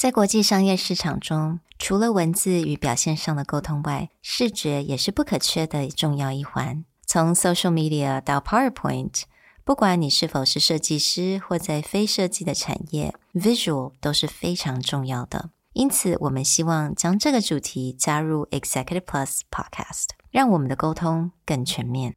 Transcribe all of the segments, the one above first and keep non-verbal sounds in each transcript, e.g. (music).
在国际商业市场中，除了文字与表现上的沟通外，视觉也是不可缺的重要一环。从 social media 到 PowerPoint，不管你是否是设计师或在非设计的产业，visual 都是非常重要的。因此，我们希望将这个主题加入 Executive Plus Podcast，让我们的沟通更全面。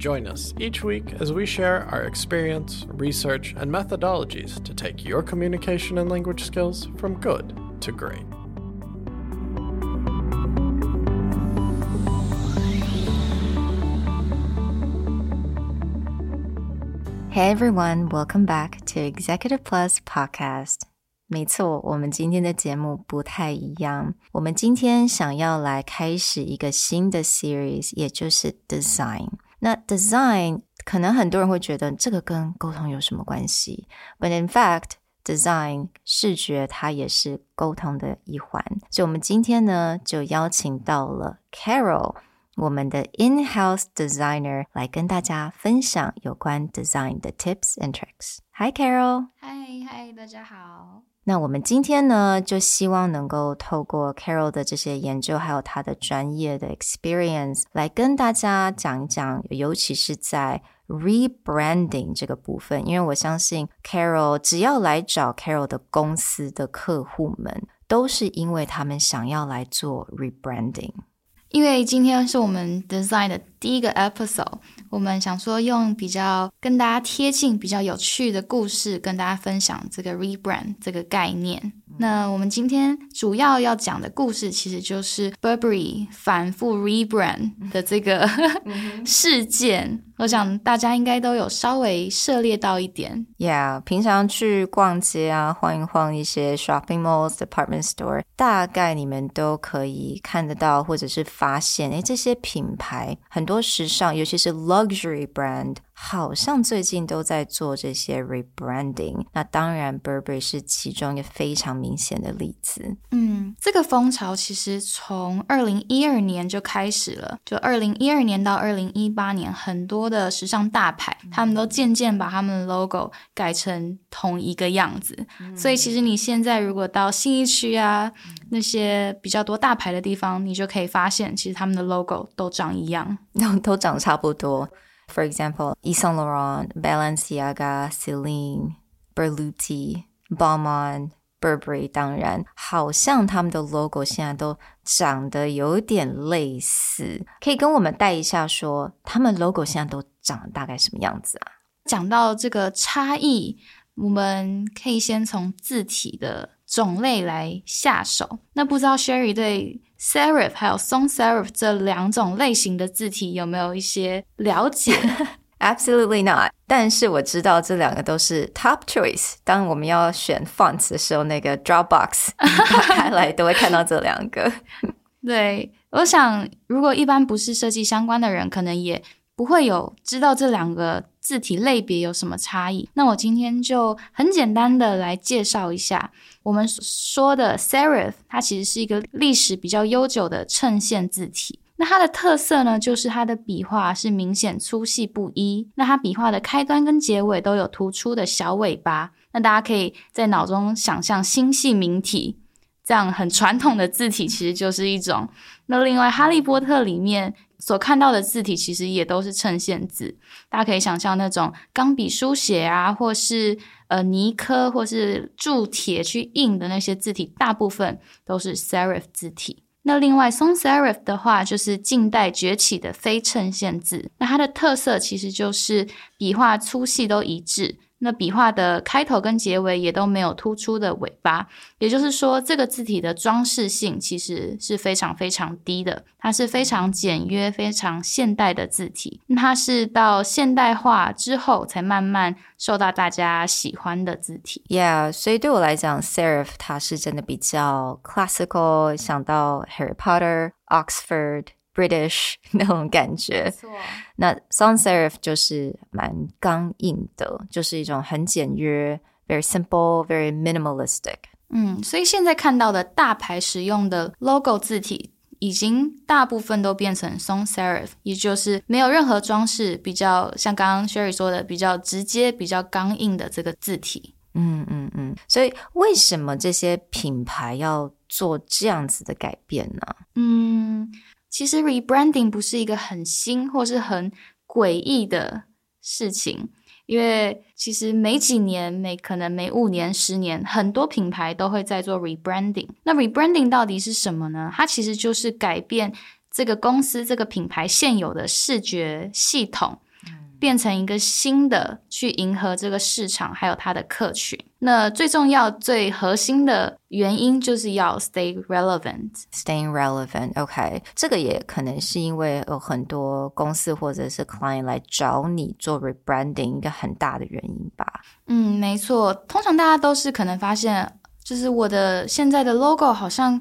Join us each week as we share our experience, research, and methodologies to take your communication and language skills from good to great. Hey everyone, welcome back to Executive Plus Podcast. 没错，我们今天的节目不太一样。我们今天想要来开始一个新的 series，也就是 Design。 那 design 可能很多人会觉得这个跟沟通有什么关系？But in fact, design 视觉它也是沟通的一环。所以，我们今天呢就邀请到了 Carol，我们的 in-house designer，来跟大家分享有关 design 的 tips and tricks。Hi, Carol。Hi, hi，大家好。那我们今天呢，就希望能够透过 Carol 的这些研究，还有他的专业的 experience，来跟大家讲一讲，尤其是在 rebranding 这个部分。因为我相信 Carol 只要来找 Carol 的公司的客户们，都是因为他们想要来做 rebranding。因为今天是我们 design 的第一个 episode，我们想说用比较跟大家贴近、比较有趣的故事，跟大家分享这个 rebrand 这个概念。那我们今天主要要讲的故事，其实就是 Burberry 反复 rebrand 的这个 (laughs) 事件。我想大家应该都有稍微涉猎到一点。Yeah，平常去逛街啊，晃一晃一些 shopping malls、department store，大概你们都可以看得到，或者是发现，哎，这些品牌很多时尚，尤其是 luxury brand。 好像最近都在做这些 rebranding，那当然 Burberry 是其中一个非常明显的例子。嗯，这个风潮其实从二零一二年就开始了，就二零一二年到二零一八年，很多的时尚大牌，他们都渐渐把他们的 logo 改成同一个样子。嗯、所以其实你现在如果到信义区啊，那些比较多大牌的地方，你就可以发现，其实他们的 logo 都长一样，都 (laughs) 都长差不多。For example, Yves Saint Laurent, Balenciaga, Celine, Berluti, Balmain, Burberry，当然，好像他们的 logo 现在都长得有点类似。可以跟我们带一下说，他们 logo 现在都长大概什么样子啊？讲到这个差异，我们可以先从字体的种类来下手。那不知道 Sherry 对？Serif 还有 Sans Serif 这两种类型的字体有没有一些了解？(laughs) Absolutely not。但是我知道这两个都是 top choice。当我们要选 fonts 的时候，那个 Dropbox (laughs) 打开来都会看到这两个。(laughs) 对，我想如果一般不是设计相关的人，可能也不会有知道这两个字体类别有什么差异。那我今天就很简单的来介绍一下。我们说的 serif，它其实是一个历史比较悠久的衬线字体。那它的特色呢，就是它的笔画是明显粗细不一。那它笔画的开端跟结尾都有突出的小尾巴。那大家可以在脑中想象星系名体，这样很传统的字体其实就是一种。那另外，哈利波特里面所看到的字体其实也都是衬线字。大家可以想象那种钢笔书写啊，或是。呃，泥刻或是铸铁去印的那些字体，大部分都是 serif 字体。那另外，sans serif 的话，就是近代崛起的非衬线字。那它的特色其实就是笔画粗细都一致，那笔画的开头跟结尾也都没有突出的尾巴，也就是说，这个字体的装饰性其实是非常非常低的。它是非常简约、非常现代的字体。它是到现代化之后才慢慢受到大家喜欢的字体。Yeah，所以对我来讲，Serif 它是真的比较 classical，想到 Harry Potter、Oxford。British (laughs) 那种感觉，没错。那 Sans Serif 就是蛮刚硬的，就是一种很简约，very simple, very minimalistic。嗯，所以现在看到的大牌使用的 logo 字体，已经大部分都变成 Sans Serif，也就是没有任何装饰，比较像刚刚 Sherry 说的，比较直接、比较刚硬的这个字体。嗯嗯嗯。所以为什么这些品牌要做这样子的改变呢？嗯。其实 rebranding 不是一个很新或是很诡异的事情，因为其实每几年、每可能每五年、十年，很多品牌都会在做 rebranding。那 rebranding 到底是什么呢？它其实就是改变这个公司、这个品牌现有的视觉系统。变成一个新的，去迎合这个市场，还有它的客群。那最重要、最核心的原因就是要 stay relevant。Staying relevant，OK，这个也可能是因为有很多公司或者是 client 来找你做 rebranding 一个很大的原因吧。嗯，没错。通常大家都是可能发现，就是我的现在的 logo 好像。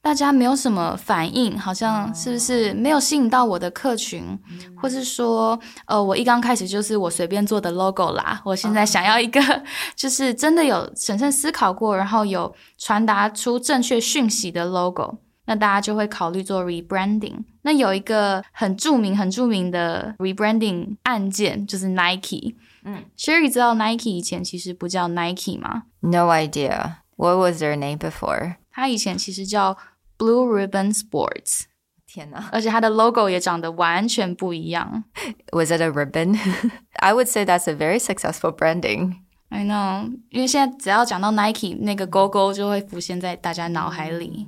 大家没有什么反应，好像是不是没有吸引到我的客群，或是说，呃，我一刚开始就是我随便做的 logo 啦。我现在想要一个，(laughs) 就是真的有审慎思考过，然后有传达出正确讯息的 logo，那大家就会考虑做 rebranding。那有一个很著名、很著名的 rebranding 案件，就是 Nike。嗯，Sherry 知道 Nike 以前其实不叫 Nike 吗？No idea. What was their name before? 它以前其实叫 Blue Ribbon Sports，天哪！而且它的 logo 也长得完全不一样。Was it a ribbon? (laughs) I would say that's a very successful branding. I know，因为现在只要讲到 Nike，那个勾勾就会浮现在大家脑海里。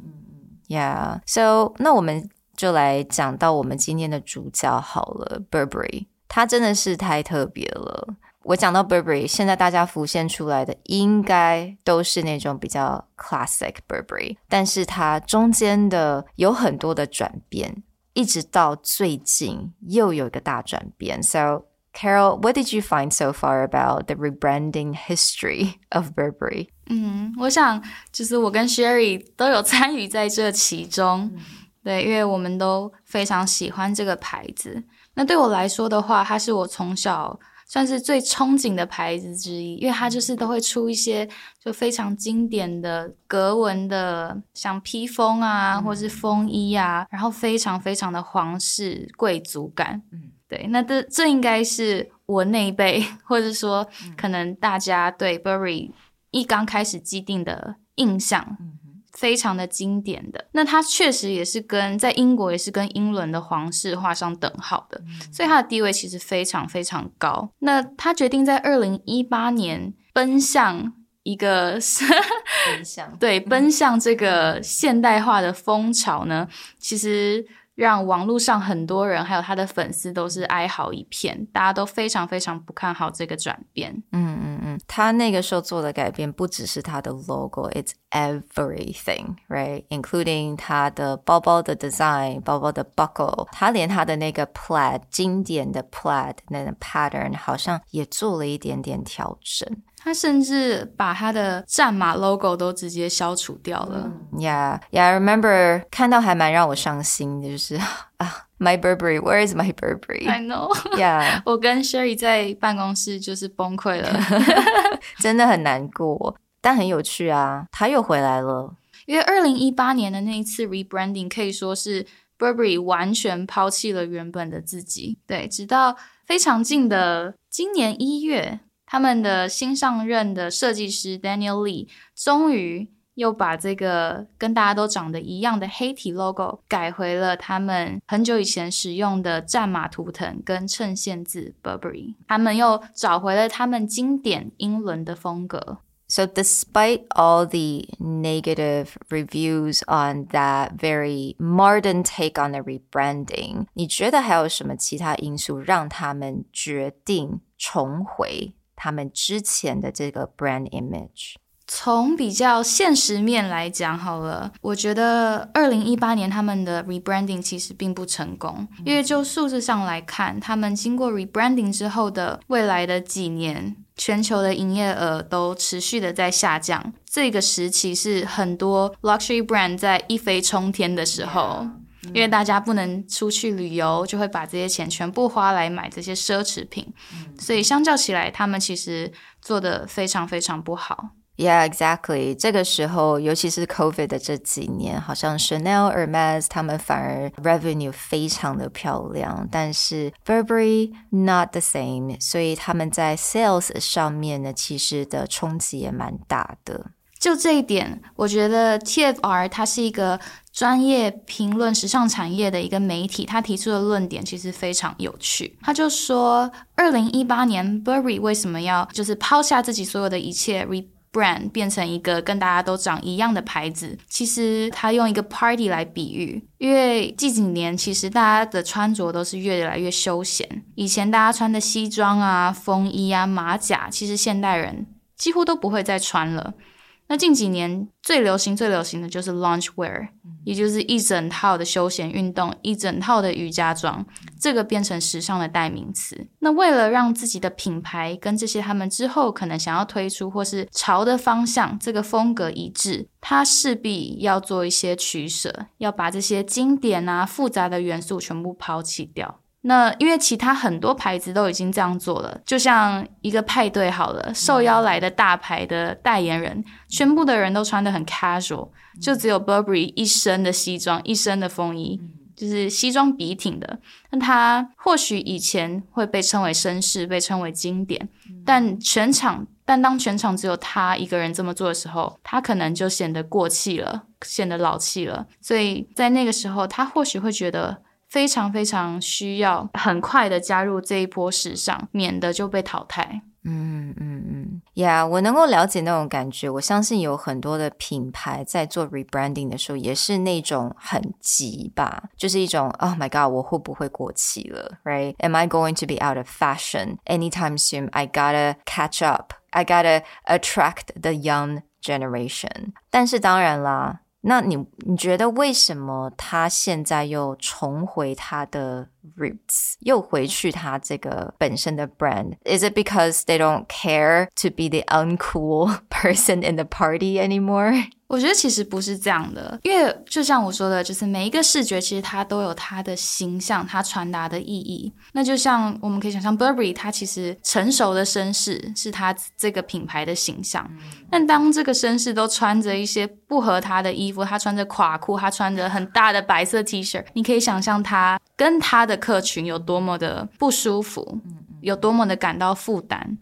Yeah, so 那我们就来讲到我们今天的主角好了，Burberry，它真的是太特别了。 我讲到 Burberry，现在大家浮现出来的应该都是那种比较 classic Burberry，但是它中间的有很多的转变，一直到最近又有一个大转变。So Carol, what did you find so far about the rebranding history of Burberry? 嗯，我想就是我跟 Sherry 都有参与在这其中，嗯、对，因为我们都非常喜欢这个牌子。那对我来说的话，它是我从小。 算是最憧憬的牌子之一，因为它就是都会出一些就非常经典的格纹的，像披风啊，嗯、或是风衣啊，然后非常非常的皇室贵族感。嗯，对，那这这应该是我那一辈，或者说可能大家对 Burberry 一刚开始既定的印象。嗯非常的经典的，那它确实也是跟在英国也是跟英伦的皇室画上等号的，嗯、所以它的地位其实非常非常高。那他决定在二零一八年奔向一个奔向 (laughs) 对奔向这个现代化的风潮呢，其实。让网络上很多人还有他的粉丝都是哀嚎一片，大家都非常非常不看好这个转变。嗯嗯嗯，他那个时候做的改变不只是他的 logo，it's everything，right？including 他的包包的 design，包包的 buckle，他连他的那个 plaid 经典的 plaid 那个 pattern 好像也做了一点点调整。他甚至把他的战马 logo 都直接消除掉了。Yeah, yeah, I remember 看到还蛮让我伤心的，就是啊，My Burberry, where is my Burberry? I know. (laughs) Yeah，(laughs) 我跟 Sherry 在办公室就是崩溃了，(laughs) 真的很难过，但很有趣啊，他又回来了。因为二零一八年的那一次 rebranding 可以说是 Burberry 完全抛弃了原本的自己。对，直到非常近的今年一月。他们的新上任的设计师 Daniel Lee 终于又把这个跟大家都长得一样的黑体 logo 改回了他们很久以前使用的战马图腾跟衬线字 Burberry。他们又找回了他们经典英伦的风格。So despite all the negative reviews on that very modern take on the rebranding，你觉得还有什么其他因素让他们决定重回？ 他们之前的这个 brand image？从比较现实面来讲好了，我觉得二零一八年他们的 rebranding 其实并不成功，因为就数字上来看，他们经过 rebranding 之后的未来的几年，全球的营业额都持续的在下降。这个时期是很多 luxury brand 在一飞冲天的时候，因为大家不能出去旅游，就会把这些钱全部花来买这些奢侈品，所以相较起来，他们其实做得非常非常不好。Yeah, exactly. 这个时候，尤其是 COVID 的这几年，好像 Chanel、Hermes 他们反而 revenue 非常的漂亮，但是 Burberry not the same。所以他们在 sales 上面呢，其实的冲击也蛮大的。就这一点，我觉得 TFR 它是一个专业评论时尚产业的一个媒体，他提出的论点其实非常有趣。他就说，二零一八年 Burberry 为什么要就是抛下自己所有的一切 re brand 变成一个跟大家都长一样的牌子，其实他用一个 party 来比喻，因为近几年其实大家的穿着都是越来越休闲。以前大家穿的西装啊、风衣啊、马甲，其实现代人几乎都不会再穿了。那近几年最流行、最流行的就是 lounge wear，也就是一整套的休闲运动、一整套的瑜伽装，这个变成时尚的代名词。那为了让自己的品牌跟这些他们之后可能想要推出或是潮的方向这个风格一致，它势必要做一些取舍，要把这些经典啊、复杂的元素全部抛弃掉。那因为其他很多牌子都已经这样做了，就像一个派对好了，受邀来的大牌的代言人，全部的人都穿得很 casual，就只有 Burberry 一身的西装，一身的风衣，就是西装笔挺的。那他或许以前会被称为绅士，被称为经典，但全场，但当全场只有他一个人这么做的时候，他可能就显得过气了，显得老气了。所以在那个时候，他或许会觉得。非常非常需要很快的加入这一波时尚，免得就被淘汰。嗯嗯嗯，Yeah，我能够了解那种感觉。我相信有很多的品牌在做 rebranding 的时候，也是那种很急吧，就是一种 Oh my God，我会不会过期了？Right？Am I going to be out of fashion anytime soon? I gotta catch up. I gotta attract the young generation. 但是当然啦。那你你觉得为什么他现在又重回他的 roots，又回去他这个本身的 brand？Is it because they don't care to be the uncool (laughs) person in the party anymore？ 我觉得其实不是这样的，因为就像我说的，就是每一个视觉其实它都有它的形象，它传达的意义。那就像我们可以想象，Burberry 它其实成熟的绅士是它这个品牌的形象。但当这个绅士都穿着一些不合他的衣服，他穿着垮裤，他穿着很大的白色 T 恤，你可以想象他跟他的客群有多么的不舒服，有多么的感到负担。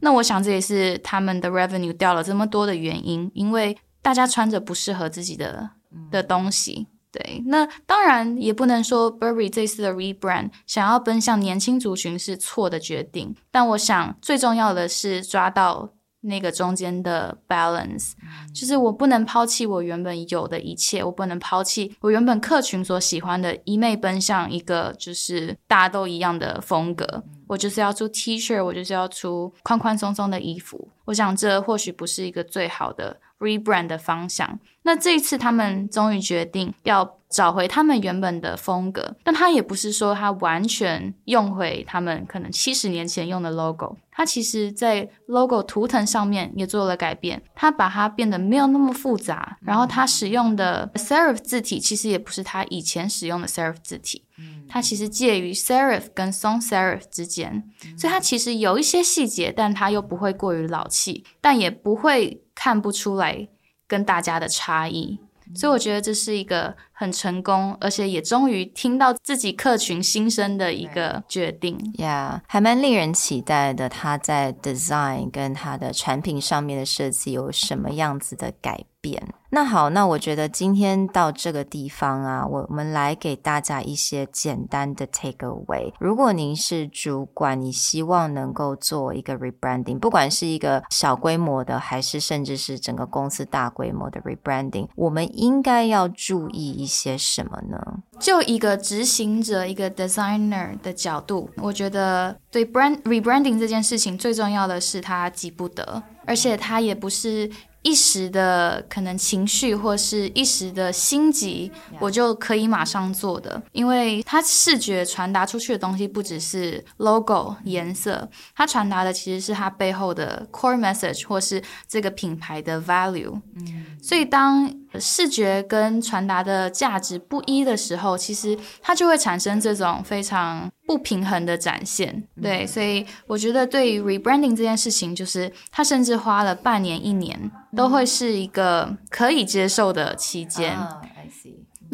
那我想这也是他们的 revenue 掉了这么多的原因，因为。大家穿着不适合自己的的东西，对，那当然也不能说 Burberry 这次的 rebrand 想要奔向年轻族群是错的决定，但我想最重要的是抓到那个中间的 balance，就是我不能抛弃我原本有的一切，我不能抛弃我原本客群所喜欢的，一昧奔向一个就是大家都一样的风格，我就是要出 T 恤，我就是要出宽宽松松的衣服，我想这或许不是一个最好的。Rebrand 的方向，那这一次他们终于决定要找回他们原本的风格，但他也不是说他完全用回他们可能七十年前用的 logo，他其实在 logo 图腾上面也做了改变，他把它变得没有那么复杂，然后他使用的 serif 字体其实也不是他以前使用的 serif 字体，它其实介于 serif 跟 sans serif 之间，所以它其实有一些细节，但它又不会过于老气，但也不会。看不出来跟大家的差异，所以我觉得这是一个很成功，而且也终于听到自己客群心声的一个决定。Yeah，还蛮令人期待的。他在 design 跟他的产品上面的设计有什么样子的改变。那好，那我觉得今天到这个地方啊，我们来给大家一些简单的 take away。如果您是主管，你希望能够做一个 rebranding，不管是一个小规模的，还是甚至是整个公司大规模的 rebranding，我们应该要注意一些什么呢？就一个执行者、一个 designer 的角度，我觉得对 brand rebranding 这件事情最重要的是它急不得，而且它也不是。一时的可能情绪或是一时的心急我就可以马上做的，因为它视觉传达出去的东西不只是 logo 颜色，它传达的其实是它背后的 core message 或是这个品牌的 value。嗯，所以当视觉跟传达的价值不一的时候，其实它就会产生这种非常不平衡的展现。对，所以我觉得对于 rebranding 这件事情，就是他甚至花了半年、一年。都会是一个可以接受的期间。Oh.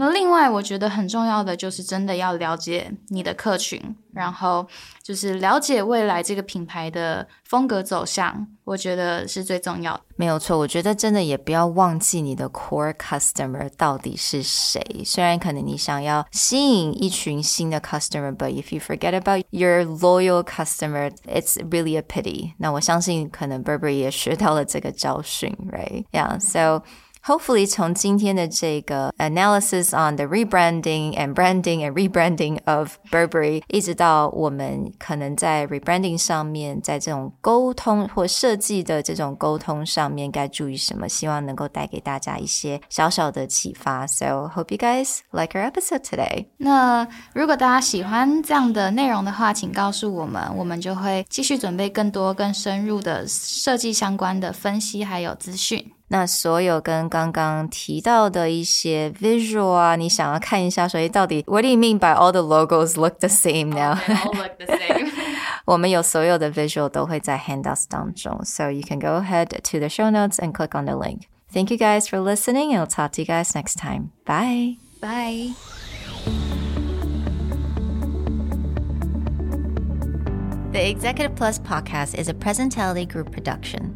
那另外，我觉得很重要的就是真的要了解你的客群，然后就是了解未来这个品牌的风格走向，我觉得是最重要的。没有错，我觉得真的也不要忘记你的 core customer 到底是谁。虽然可能你想要吸引一群新的 customer，but if you forget about your loyal customer，it's really a pity。那我相信可能 Burberry 也学到了这个教训，right？Yeah，so。Hopefully，从今天的这个 analysis on the rebranding and branding and rebranding of Burberry，一直到我们可能在 rebranding 上面，在这种沟通或设计的这种沟通上面该注意什么，希望能够带给大家一些小小的启发。So hope you guys like our episode today。那如果大家喜欢这样的内容的话，请告诉我们，我们就会继续准备更多更深入的设计相关的分析还有资讯。 那所有跟刚刚提到的一些 visual 啊，你想要看一下，所以到底 What do you mean by all the logos look the same now? They all (laughs) look the same. (laughs) 我们有所有的 visual 都会在 handouts 当中，so you can go ahead to the show notes and click on the link. Thank you guys for listening, and I'll talk to you guys next time. Bye. Bye. The Executive Plus podcast is a Presentality Group production.